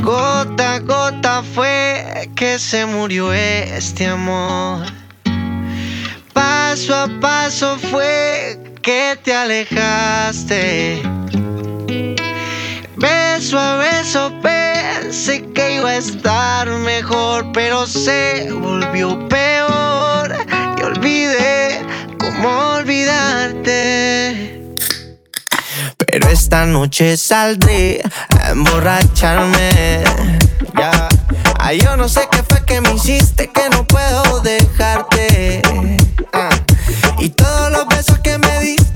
Gota a gota fue que se murió este amor. Paso a paso fue que te alejaste. Beso a beso pensé que iba a estar mejor, pero se volvió peor y olvidé cómo olvidarte. Pero esta noche saldré a emborracharme. Ya. Ay, yo no sé qué fue que me hiciste que no puedo dejarte. Ah. Y todos los besos que me diste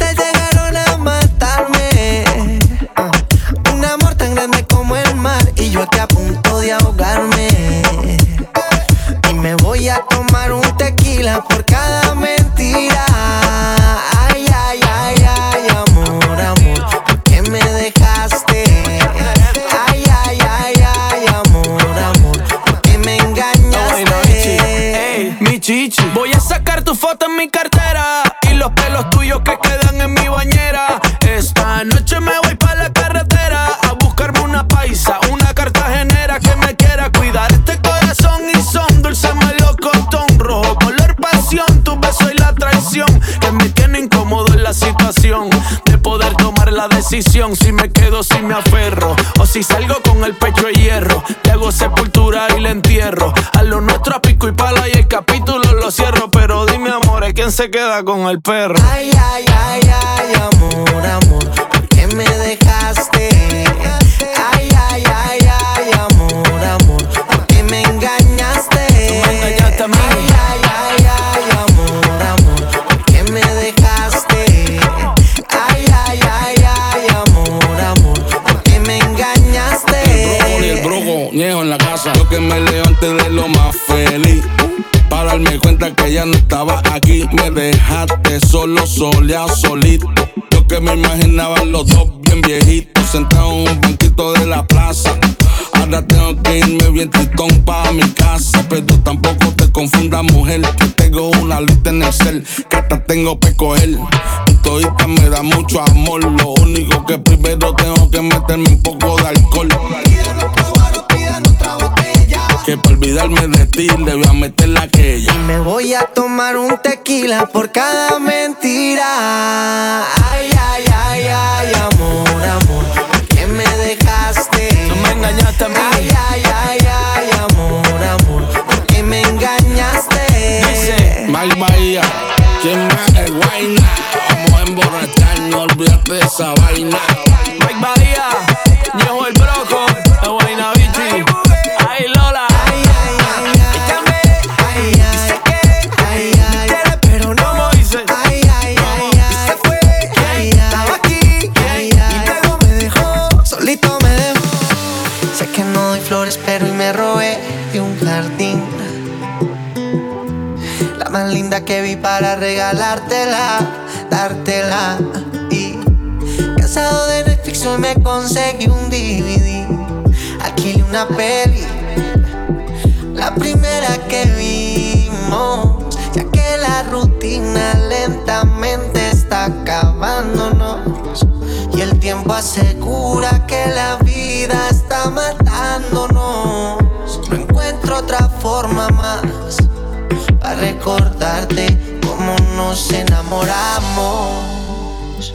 de poder tomar la decisión si me quedo, si me aferro o si salgo con el pecho de hierro. Te hago sepultura y le entierro a lo nuestro a pico y pala y el capítulo lo cierro. Pero dime, amor, ¿quién se queda con el perro? Ay, ay, ay, ay, amor, amor, ¿por qué me dejaste? Ay, feliz. Para darme cuenta que ya no estaba aquí. Me dejaste solo, soleado, solito. Yo que me imaginaba los dos bien viejitos. Sentados en un banquito de la plaza. Ahora tengo que irme bien tritón pa' mi casa. Pero tampoco te confundas, mujer. Que tengo una lista en Excel que hasta tengo que coger. Todita me da mucho amor. Lo único que primero tengo que meterme un poco de alcohol. Que para olvidarme de ti le voy a meter la que ella. Y me voy a tomar un tequila por cada mentira. Ay, ay, ay, ay, amor, amor, ¿por qué me dejaste? Tú me engañaste a mí. Ay, ay, ay, ay, amor, amor, ¿por qué me engañaste? Dice, Mike Bahía, ¿quién más es guayna? Vamos a emborracharnos, olvídate de esa vaina. Que vi para regalártela, dártela. Y cansado de Netflix hoy me conseguí un DVD. Alquilé una peli la primera que vimos, ya que la rutina lentamente está acabándonos. Y el tiempo asegura que la vida está matándonos. Nos enamoramos.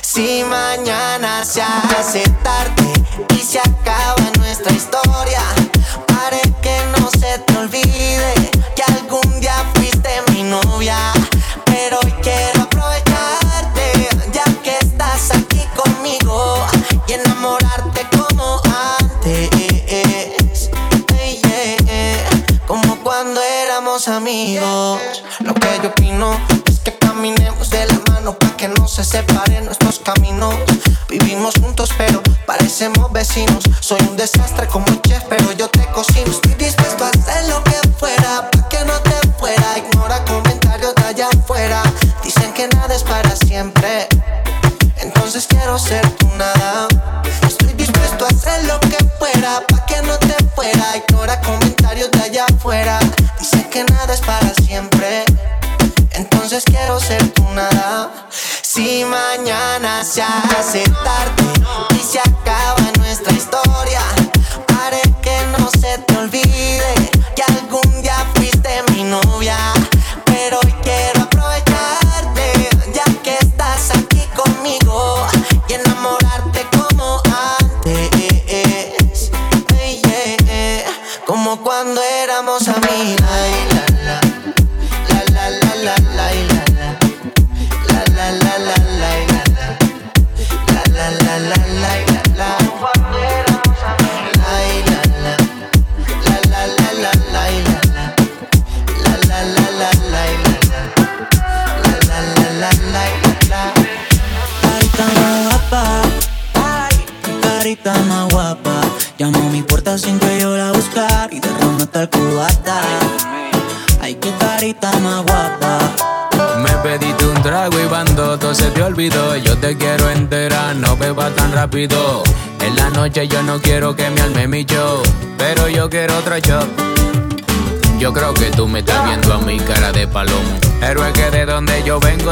Si mañana se hace tarde y se acaba nuestra historia, Soy un desastre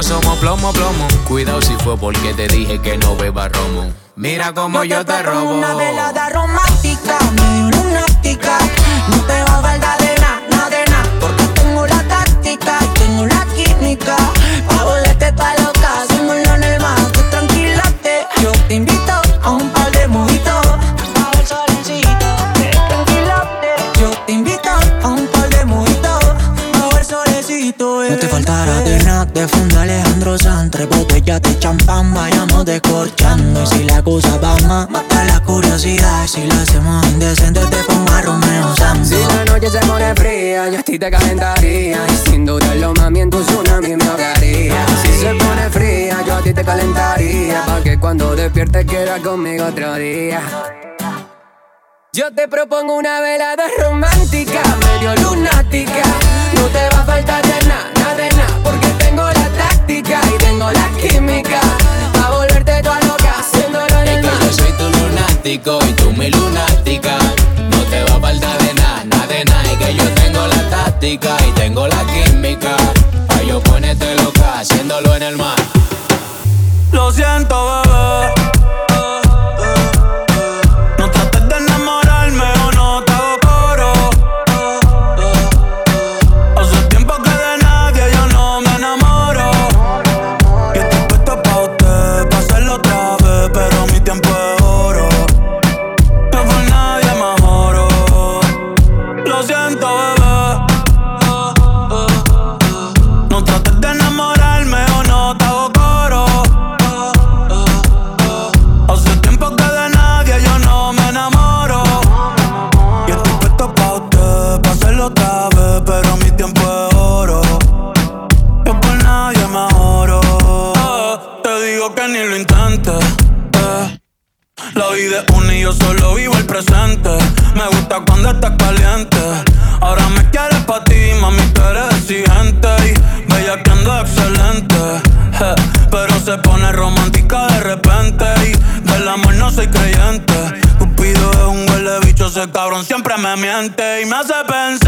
somos plomo, plomo. Cuidado si fue porque te dije que no beba romo. Mira como yo, te robo. Una velada calentaría Y sin dudarlo mami en tu tsunami me ahogaría Si se pone fría yo a ti te calentaría Pa' que cuando despiertes queda conmigo otro día yo te propongo una velada romántica, medio lunática. No te va a faltar de nada, nada de nada, porque tengo la táctica y tengo la química. Pa' volverte toda loca, haciéndolo en es que. Yo soy tu lunático y tú mi luna y tengo la química. Pa' yo ponerte loca haciéndolo en el mar. Lo siento, bebé. mente y me hace pensar.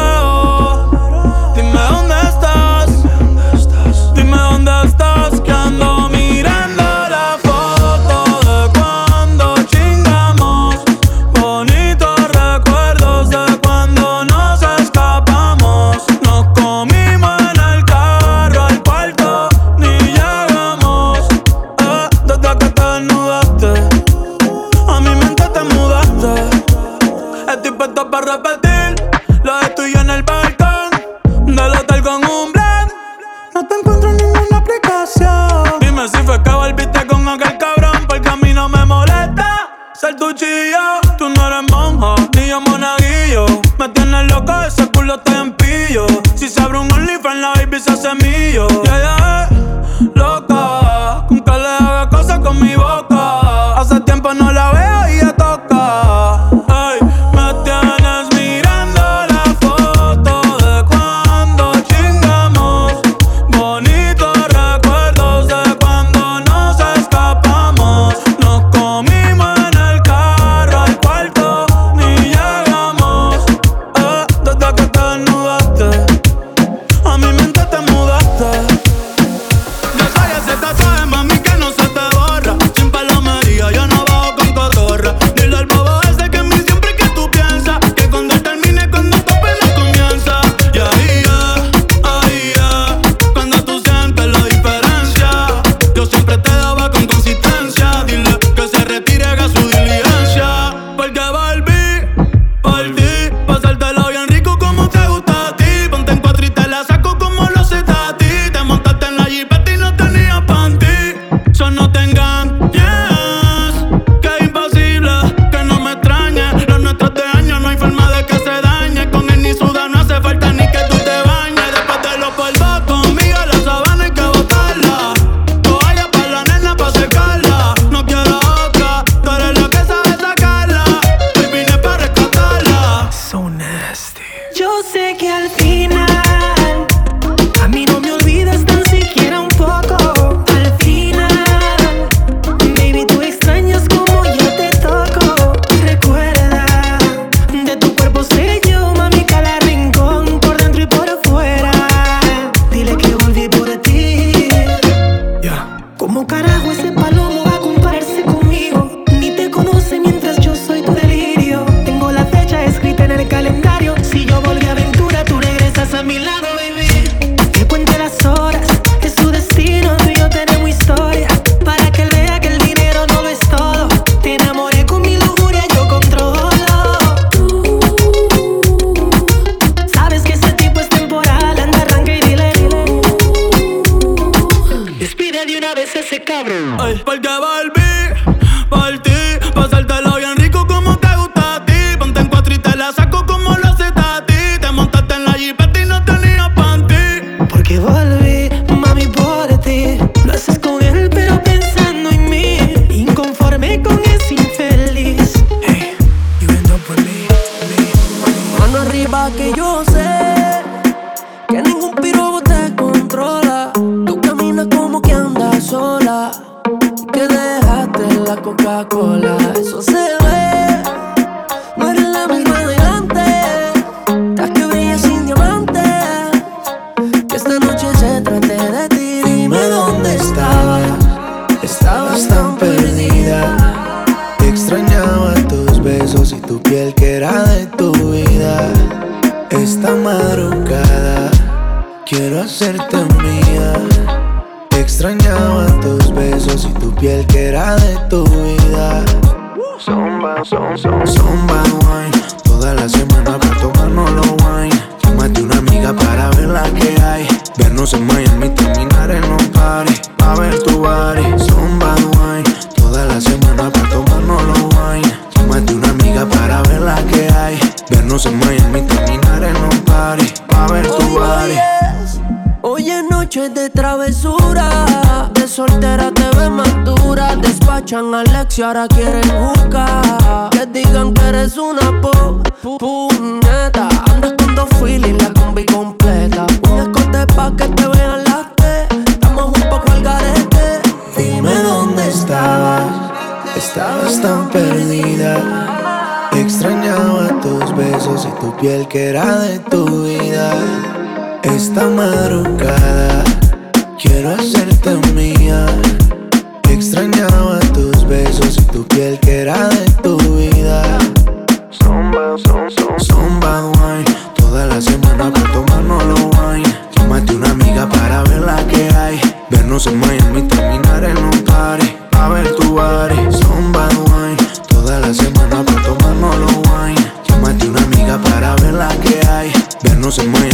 Ay, porque quieren buscar. Que digan que eres una po, puñeta. Andas con dos feeling, la combi completa. Un escote pa' que te vean las te. Estamos un poco al garete. Dime dónde estabas. Estabas tan perdida. Extrañaba tus besos y tu piel que era de tu vida. Esta madrugada quiero hacerte mía. Extrañaba besos y tu piel que era de tu vida. Zumba, zumba, zumba, zumba wine. Toda la semana para tomarnos los wine. Tómate una amiga para ver la que hay. Vernos en Miami, terminar en un party. A ver tu body. Zumba wine. Toda la semana para tomarnos los wine. Tómate una amiga para ver la que hay. Vernos en Miami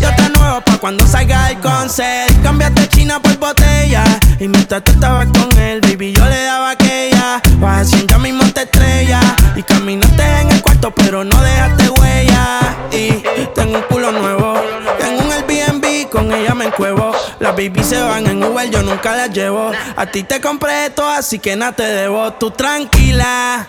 Yo te nuevo pa' cuando salga el concert. Cambiaste China por botella. Y mientras tú estabas con él, baby, yo le daba aquella. Vas haciendo mismo te estrella. Y caminaste en el cuarto, pero no dejaste huella. Y tengo un culo nuevo. Tengo un Airbnb, con ella me encuevo. Las baby se van en Uber, yo nunca las llevo. A ti te compré esto, así que nada te debo. Tú tranquila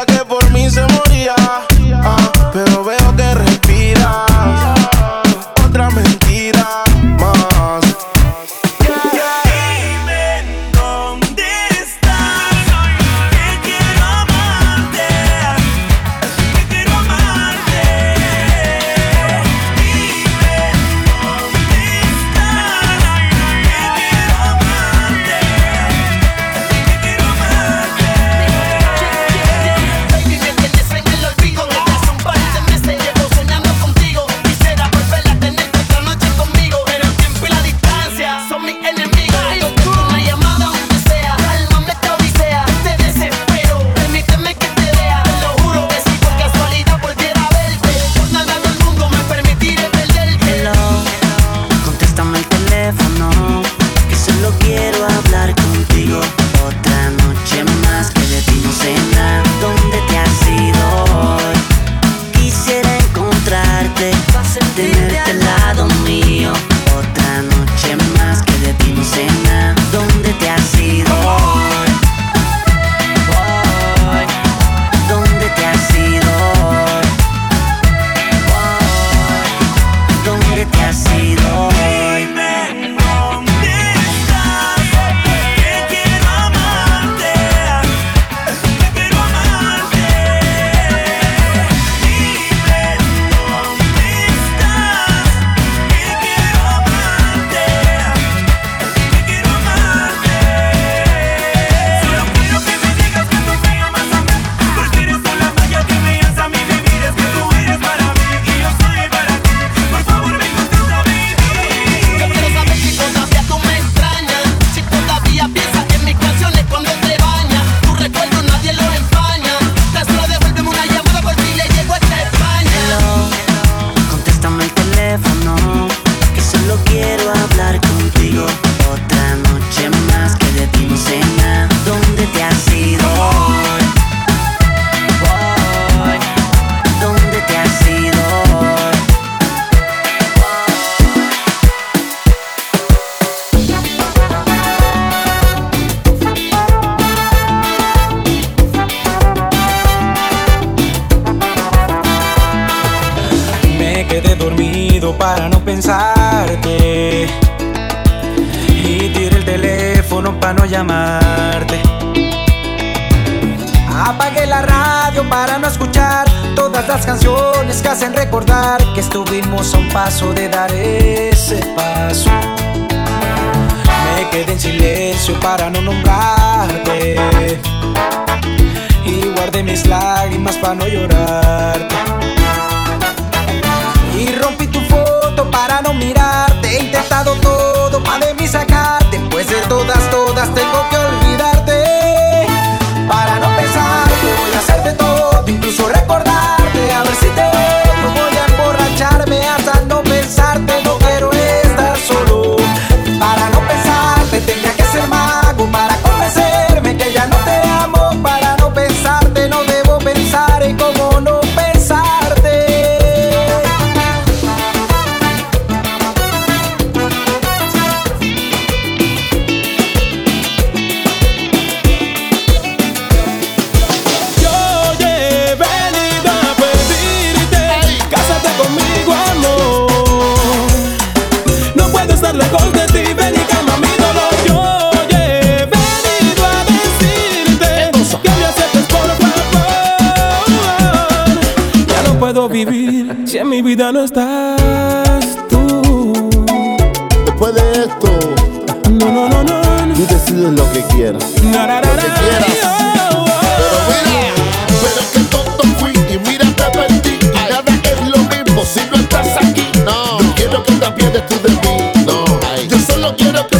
que por mí se moría. de dar ese paso. Me quedé en silencio para no nombrarte y guardé mis lágrimas para no llorar. vivir si en mi vida no estás tú? Después de esto, no, no, no, no. Tú decides lo que quieras. Lo que quieras. Oh, oh. Pero mira, pero que tonto fui y mira te perdí. Y Ay. nada es lo mismo si no estás aquí. No, no quiero que te pierdas tú de mí. No, Ay. yo solo quiero que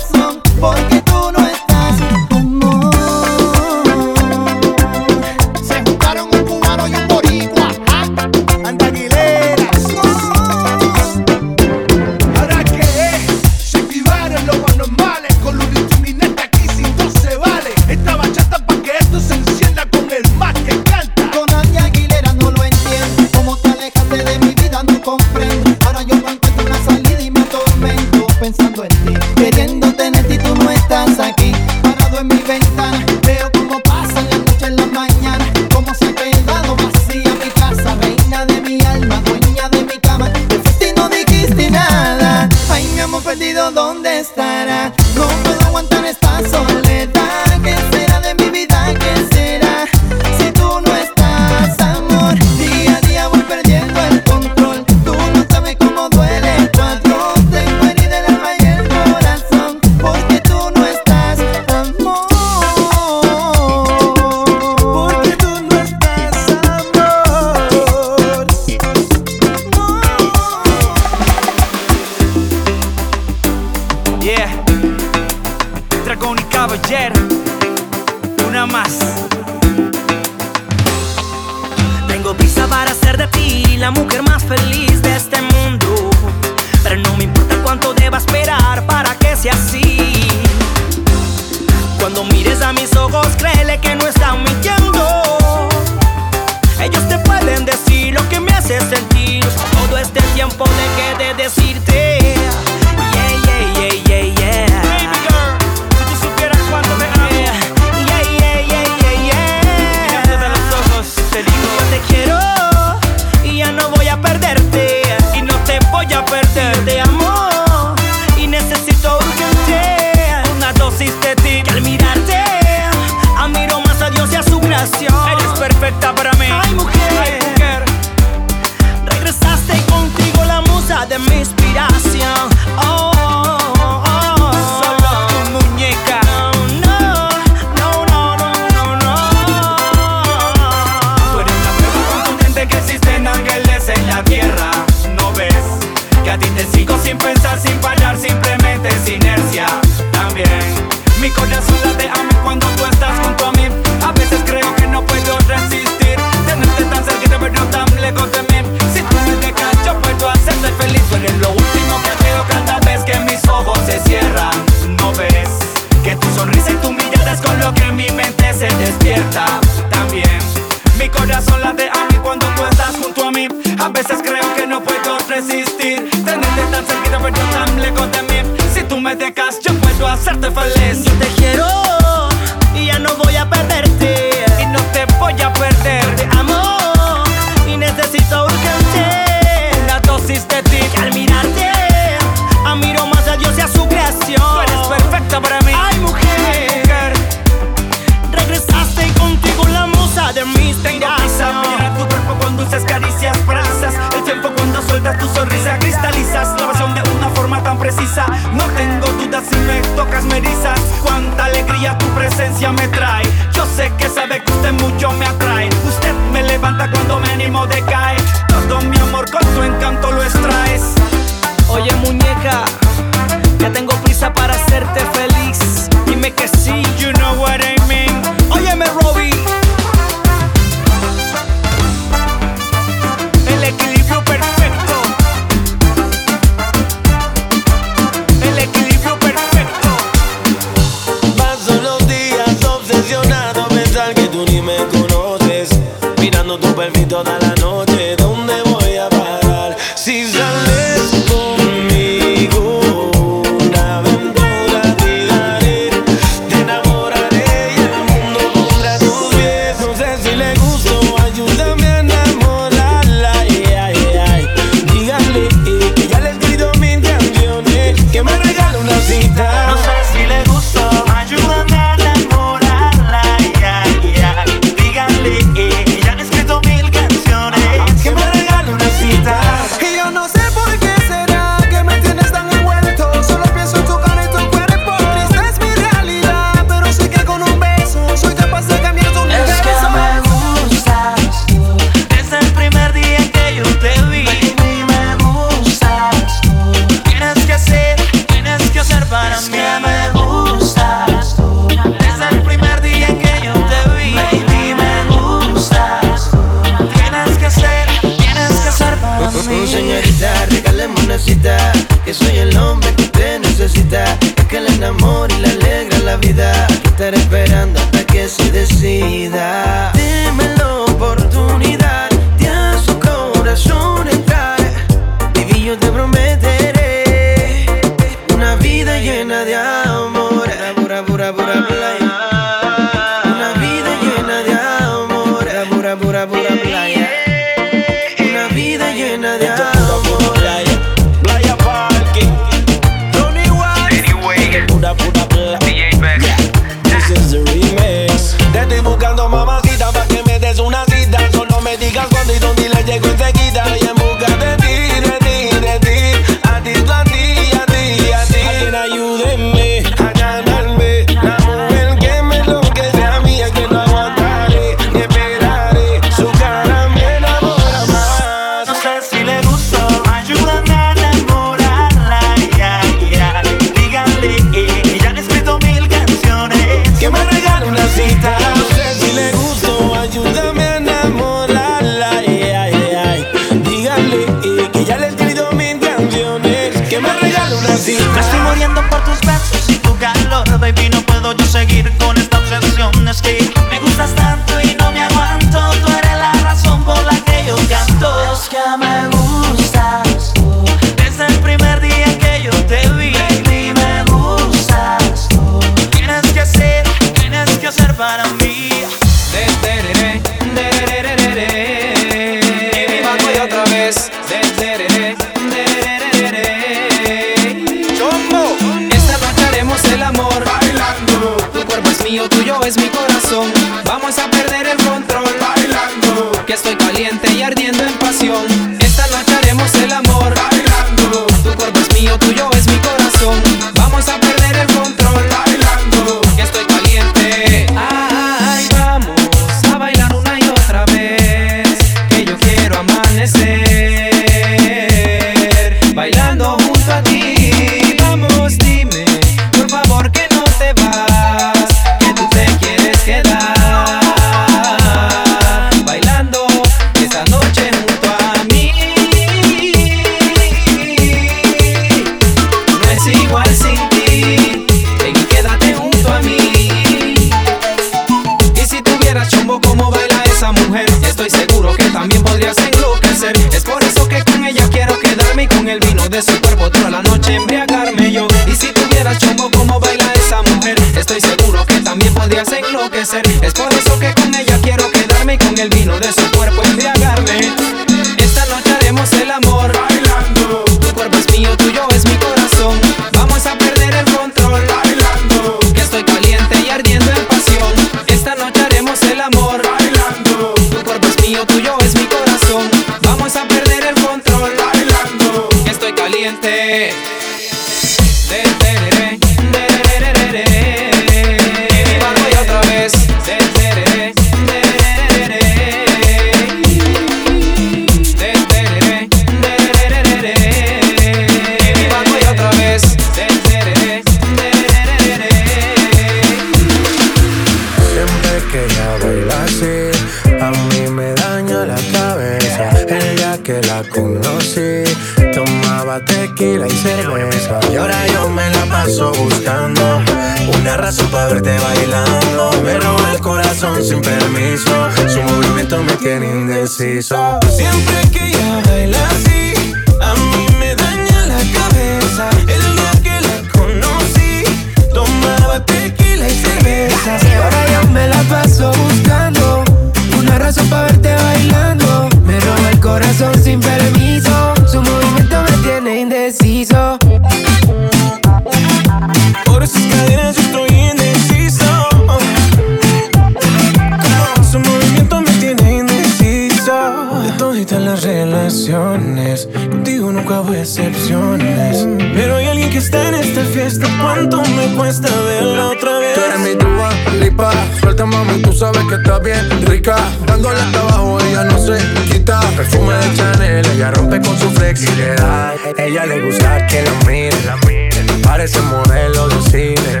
ella no se quita. Perfume de Chanel, ella rompe con su flexibilidad. Ella le gusta que la miren. Parece modelo de cine.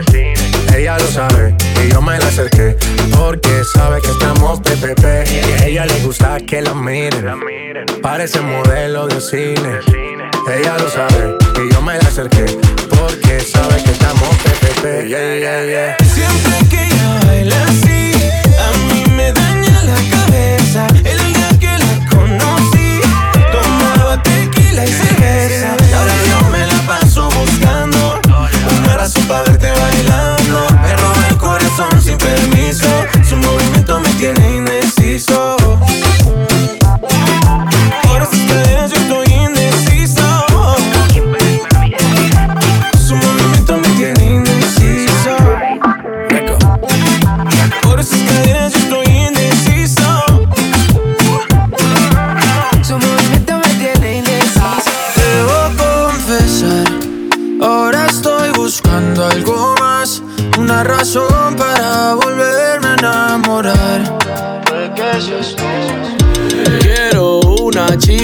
Ella lo sabe y yo me la acerqué porque sabe que estamos PPP. Y a ella le gusta que la miren. Parece modelo de cine. Ella lo sabe y yo me la acerqué porque sabe que estamos PPP. Yeah, yeah, yeah. Siempre que ella baila así, paso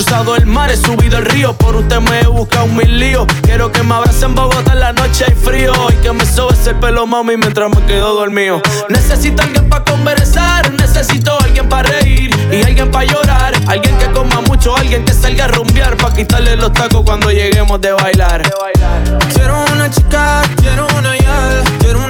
cruzado el mar, he subido el río Por usted me he buscado mil líos Quiero que me abracen en Bogotá en la noche hay frío Y que me sobes el pelo, mami, mientras me quedo dormido Necesito alguien para conversar, necesito alguien para reír alguien para llorar. Alguien que coma mucho, alguien que salga a rumbear. Pa' quitarle los tacos cuando lleguemos de bailar. Quiero una chica, quiero una yal. Quiero una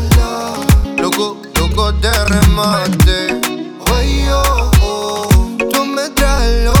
Loco, loco de remate. Ay, oh, oh. Tú me traes loco.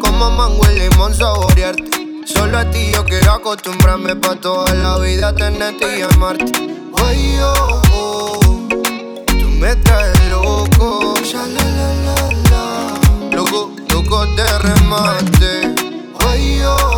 Como mango y limón saborearte. Solo a ti yo quiero acostumbrarme pa' toda la vida tenerte y amarte. Ay, oh, oh, tú me traes loco. Ya la la la la. Loco, loco de remate. Oh, oh,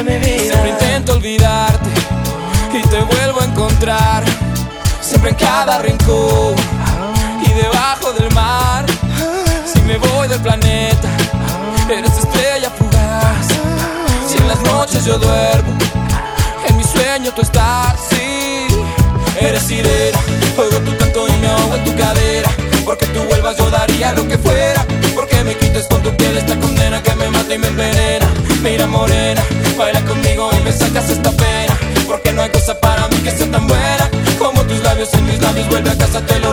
Siempre intento olvidarte y te vuelvo a encontrar. Siempre en cada rincón y debajo del mar. Si me voy del planeta, eres estrella fugaz. Si en las noches yo duermo, en mi sueño tú estás. Sí, eres sirena, oigo tu canto y me ahogo en tu cadera. Porque tú vuelvas yo daría lo que fuera. Porque me quites con tu piel esta condena que me mata y me envenena. Mira morena, baila conmigo y me sacas esta pena. Porque no hay cosa para mí que sea tan buena como tus labios en mis labios. Vuelve a casa, te lo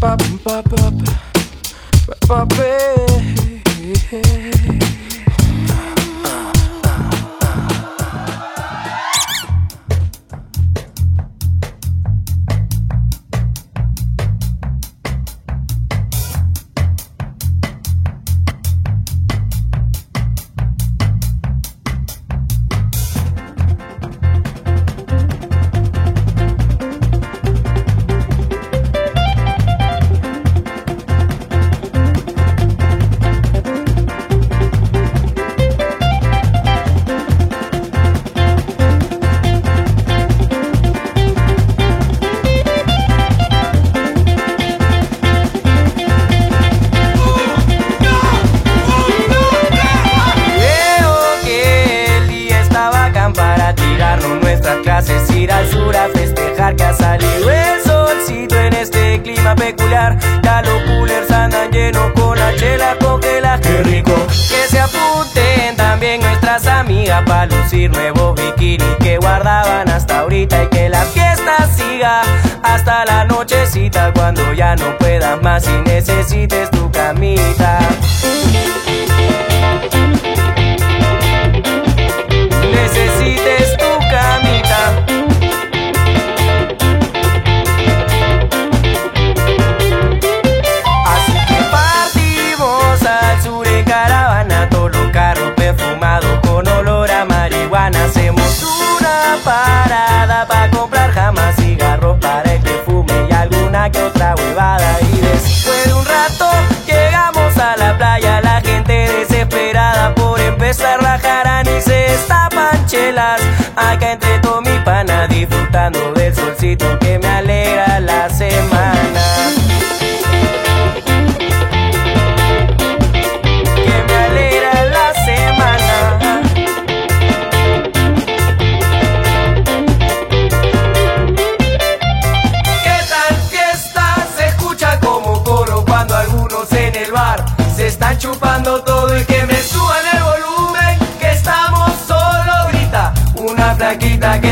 Bop. boom, hamaca entre todo mi pana, disfrutando del solcito que me alegra la semana.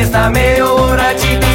Está meio hora de